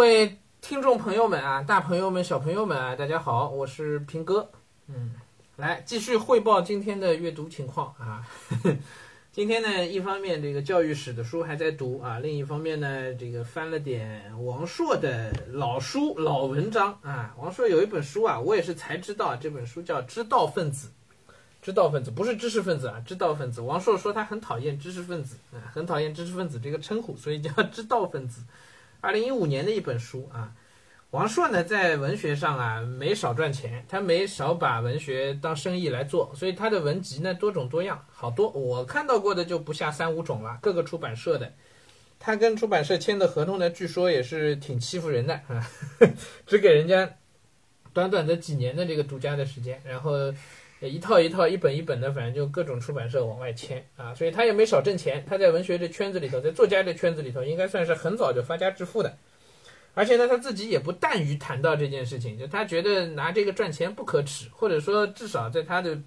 各位听众朋友们啊，大朋友们、小朋友们啊，大家好，我是平哥。嗯，来继续汇报今天的阅读情况啊。今天呢，一方面这个教育史的书还在读啊，另一方面呢，这个翻了点王朔的老书、老文章啊。王朔有一本书啊，我也是才知道，这本书叫《知道分子》。知道分子不是知识分子啊，知道分子。王朔说他很讨厌知识分子啊，很讨厌知识分子这个称呼，所以叫知道分子。二零一五年的一本书啊。王朔呢，在文学上啊没少赚钱，他没少把文学当生意来做，所以他的文集呢多种多样，好多我看到过的就不下三五种了。各个出版社的，他跟出版社签的合同呢，据说也是挺欺负人的啊，只给人家短短的几年的这个独家的时间，然后一套一套、一本一本的，反正就各种出版社往外签啊，所以他也没少挣钱。他在文学这圈子里头，在作家这圈子里头，应该算是很早就发家致富的。而且呢，他自己也不惮于谈到这件事情，就他觉得拿这个赚钱不可耻，或者说至少在他的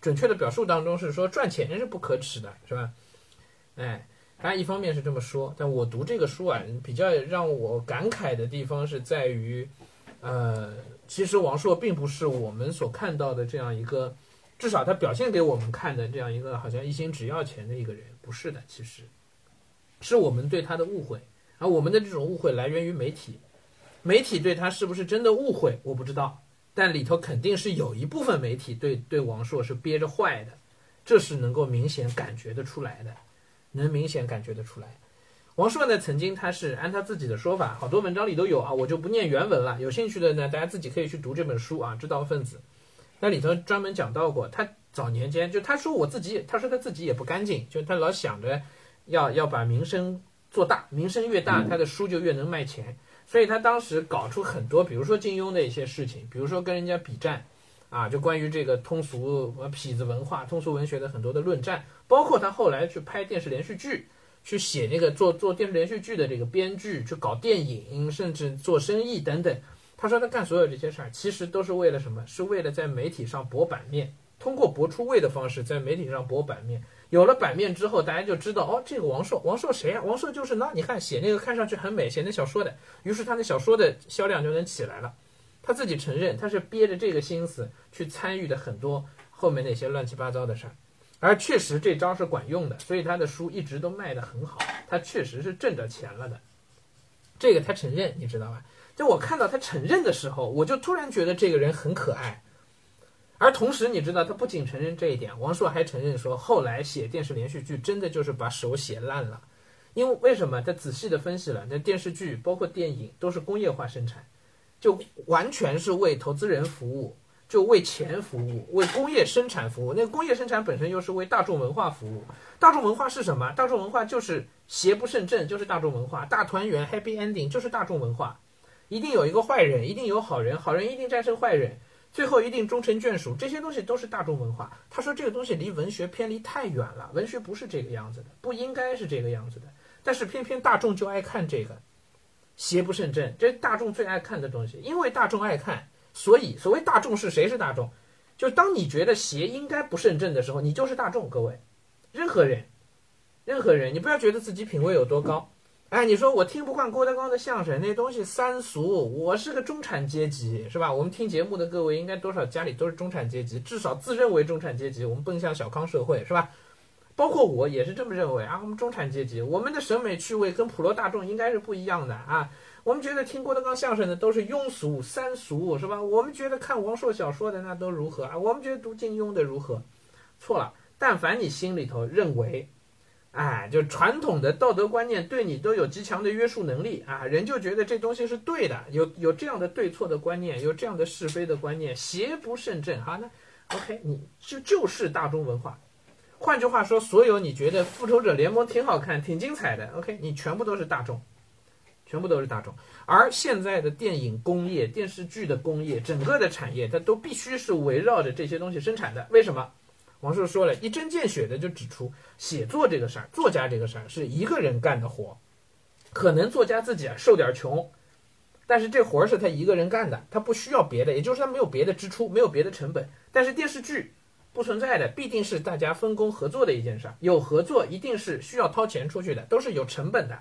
准确的表述当中是说赚钱是不可耻的，是吧？哎，他一方面是这么说，但我读这个书啊，比较让我感慨的地方是在于，呃，其实王朔并不是我们所看到的这样一个，至少他表现给我们看的这样一个好像一心只要钱的一个人，不是的，其实是我们对他的误会。而我们的这种误会来源于媒体，媒体对他是不是真的误会，我不知道，但里头肯定是有一部分媒体对对王朔是憋着坏的，这是能够明显感觉得出来的，能明显感觉得出来。王朔呢，曾经他是按他自己的说法，好多文章里都有啊，我就不念原文了。有兴趣的呢，大家自己可以去读这本书啊，《知道分子》，那里头专门讲到过，他早年间就他说我自己，他说他自己也不干净，就他老想着要要把名声。做大名声越大，他的书就越能卖钱，所以他当时搞出很多，比如说金庸的一些事情，比如说跟人家比战，啊，就关于这个通俗痞子文化、通俗文学的很多的论战，包括他后来去拍电视连续剧，去写那个做做电视连续剧的这个编剧，去搞电影，甚至做生意等等。他说他干所有这些事儿，其实都是为了什么？是为了在媒体上博版面，通过博出位的方式，在媒体上博版面。有了版面之后，大家就知道哦，这个王朔，王朔谁啊？王朔就是那，你看写那个看上去很美，写那小说的，于是他那小说的销量就能起来了。他自己承认，他是憋着这个心思去参与的很多后面那些乱七八糟的事儿，而确实这招是管用的，所以他的书一直都卖得很好，他确实是挣着钱了的。这个他承认，你知道吧？就我看到他承认的时候，我就突然觉得这个人很可爱。而同时，你知道，他不仅承认这一点，王朔还承认说，后来写电视连续剧真的就是把手写烂了。因为为什么？他仔细的分析了，那电视剧包括电影都是工业化生产，就完全是为投资人服务，就为钱服务，为工业生产服务。那个工业生产本身又是为大众文化服务。大众文化是什么？大众文化就是邪不胜正，就是大众文化。大团圆，Happy Ending，就是大众文化。一定有一个坏人，一定有好人，好人一定战胜坏人。最后一定终成眷属，这些东西都是大众文化。他说这个东西离文学偏离太远了，文学不是这个样子的，不应该是这个样子的。但是偏偏大众就爱看这个，邪不胜正，这是大众最爱看的东西。因为大众爱看，所以所谓大众是谁是大众？就当你觉得邪应该不胜正的时候，你就是大众。各位，任何人，任何人，你不要觉得自己品味有多高。哎，你说我听不惯郭德纲的相声，那东西三俗。我是个中产阶级，是吧？我们听节目的各位应该多少家里都是中产阶级，至少自认为中产阶级。我们奔向小康社会，是吧？包括我也是这么认为啊。我们中产阶级，我们的审美趣味跟普罗大众应该是不一样的啊。我们觉得听郭德纲相声的都是庸俗三俗，是吧？我们觉得看王朔小说的那都如何啊？我们觉得读金庸的如何？错了。但凡你心里头认为。哎，就传统的道德观念对你都有极强的约束能力啊，人就觉得这东西是对的，有有这样的对错的观念，有这样的是非的观念，邪不胜正。好，那 OK，你就就是大众文化。换句话说，所有你觉得复仇者联盟挺好看、挺精彩的，OK，你全部都是大众，全部都是大众。而现在的电影工业、电视剧的工业，整个的产业，它都必须是围绕着这些东西生产的。为什么？王朔说了一针见血的就指出，写作这个事儿，作家这个事儿是一个人干的活，可能作家自己啊受点穷，但是这活儿是他一个人干的，他不需要别的，也就是他没有别的支出，没有别的成本。但是电视剧不存在的，必定是大家分工合作的一件事儿，有合作一定是需要掏钱出去的，都是有成本的。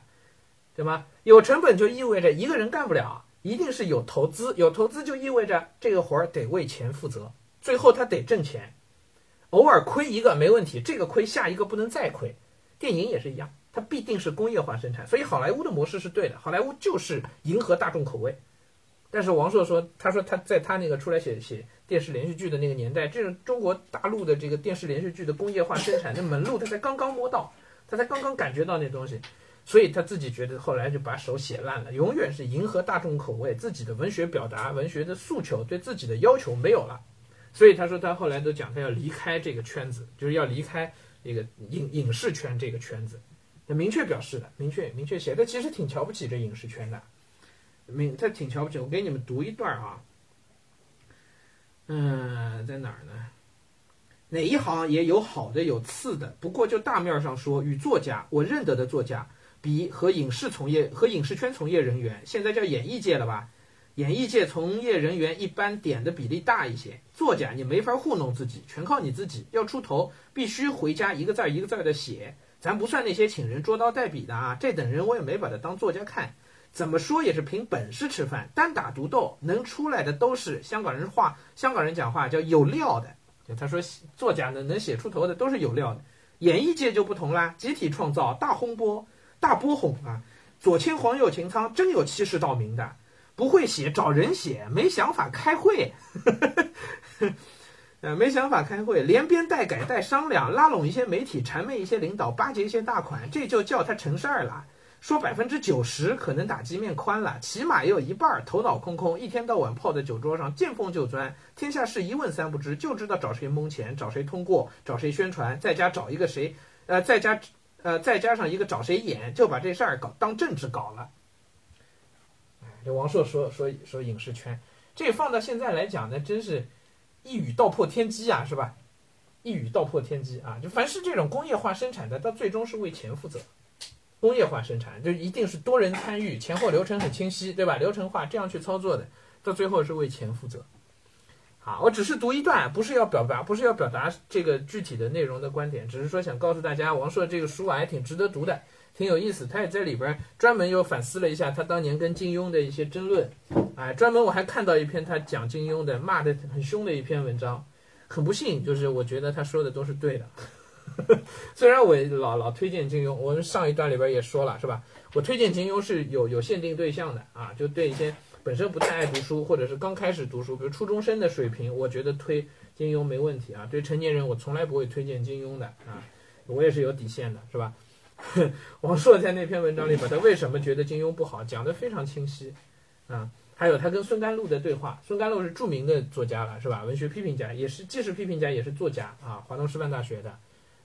对吗？有成本就意味着一个人干不了，一定是有投资，有投资就意味着这个活儿得为钱负责，最后他得挣钱。偶尔亏一个没问题，这个亏下一个不能再亏。电影也是一样，它必定是工业化生产，所以好莱坞的模式是对的，好莱坞就是迎合大众口味。但是王朔说，他说他在他那个出来写写电视连续剧的那个年代，这是中国大陆的这个电视连续剧的工业化生产的门路，他才刚刚摸到，他才刚刚感觉到那东西，所以他自己觉得后来就把手写烂了，永远是迎合大众口味，自己的文学表达、文学的诉求对自己的要求没有了。所以他说，他后来都讲，他要离开这个圈子，就是要离开这个影影视圈这个圈子。他明确表示的，明确明确写的，其实挺瞧不起这影视圈的。明他挺瞧不起。我给你们读一段啊，嗯，在哪儿呢？哪一行也有好的有次的，不过就大面上说，与作家我认得的作家比，和影视从业和影视圈从业人员，现在叫演艺界了吧？演艺界从业人员一般点的比例大一些，作家你没法糊弄自己，全靠你自己。要出头，必须回家一个字一个字的写。咱不算那些请人捉刀代笔的啊，这等人我也没把他当作家看。怎么说也是凭本事吃饭，单打独斗能出来的都是香港人话，香港人讲话叫有料的。就他说作家呢能写出头的都是有料的。演艺界就不同啦，集体创造，大轰波，大波哄啊！左牵黄右擎苍，真有欺世盗名的。不会写找人写，没想法开会，呃，没想法开会，连编带改带商量，拉拢一些媒体，谄媚一些领导，巴结一些大款，这就叫他成事儿了。说百分之九十可能打击面宽了，起码也有一半头脑空空，一天到晚泡在酒桌上，见风就钻，天下事一问三不知，就知道找谁蒙钱，找谁通过，找谁宣传，在家找一个谁，呃，在家呃再加上一个找谁演，就把这事儿搞当政治搞了。这王朔说说说影视圈，这放到现在来讲呢，真是一语道破天机啊，是吧？一语道破天机啊！就凡是这种工业化生产的，到最终是为钱负责。工业化生产就一定是多人参与，前后流程很清晰，对吧？流程化这样去操作的，到最后是为钱负责。啊，我只是读一段，不是要表达，不是要表达这个具体的内容的观点，只是说想告诉大家，王朔这个书啊，还挺值得读的。挺有意思，他也在里边专门又反思了一下他当年跟金庸的一些争论，哎，专门我还看到一篇他讲金庸的骂的很凶的一篇文章，很不幸，就是我觉得他说的都是对的，虽然我老老推荐金庸，我们上一段里边也说了是吧？我推荐金庸是有有限定对象的啊，就对一些本身不太爱读书或者是刚开始读书，比如初中生的水平，我觉得推金庸没问题啊。对成年人，我从来不会推荐金庸的啊，我也是有底线的，是吧？王朔在那篇文章里把他为什么觉得金庸不好讲得非常清晰，啊，还有他跟孙甘露的对话。孙甘露是著名的作家了，是吧？文学批评家，也是既是批评家也是作家啊，华东师范大学的，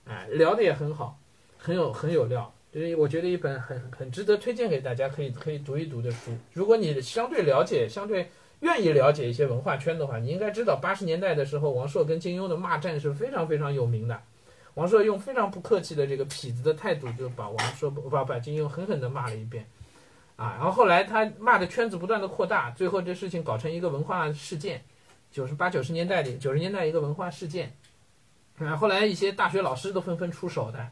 哎，聊的也很好，很有很有料。就是我觉得一本很很值得推荐给大家，可以可以读一读的书。如果你相对了解、相对愿意了解一些文化圈的话，你应该知道八十年代的时候，王朔跟金庸的骂战是非常非常有名的。王朔用非常不客气的这个痞子的态度，就把王朔把把金庸狠狠地骂了一遍，啊，然后后来他骂的圈子不断的扩大，最后这事情搞成一个文化事件，九十八九十年代里九十年代一个文化事件，啊，后来一些大学老师都纷纷出手的，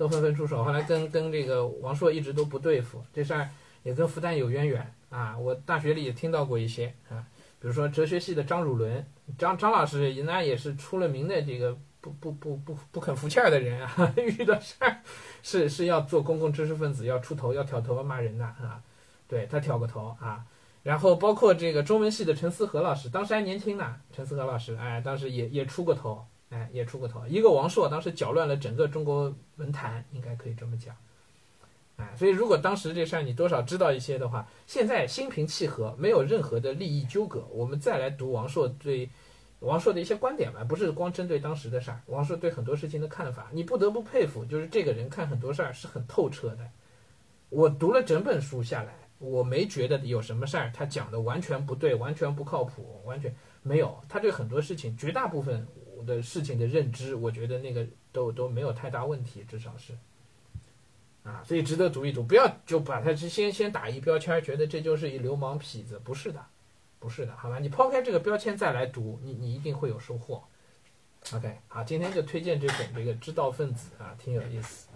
都纷纷出手，后来跟跟这个王朔一直都不对付，这事儿也跟复旦有渊源啊，我大学里也听到过一些啊，比如说哲学系的张汝伦，张张老师那也是出了名的这个。不不不不不肯服气儿的人啊，遇到事儿是是要做公共知识分子，要出头，要挑头骂人的啊。对他挑个头啊，然后包括这个中文系的陈思和老师，当时还年轻呢。陈思和老师，哎，当时也也出过头，哎，也出过头。一个王朔当时搅乱了整个中国文坛，应该可以这么讲。哎，所以如果当时这事儿你多少知道一些的话，现在心平气和，没有任何的利益纠葛，我们再来读王朔对。王朔的一些观点吧，不是光针对当时的事儿，王朔对很多事情的看法，你不得不佩服，就是这个人看很多事儿是很透彻的。我读了整本书下来，我没觉得有什么事儿他讲的完全不对，完全不靠谱，完全没有。他对很多事情，绝大部分的事情的认知，我觉得那个都都没有太大问题，至少是。啊，所以值得读一读，不要就把它先先打一标签，觉得这就是一流氓痞子，不是的。不是的，好吧，你抛开这个标签再来读，你你一定会有收获。OK，好，今天就推荐这本这个《知道分子》啊，挺有意思。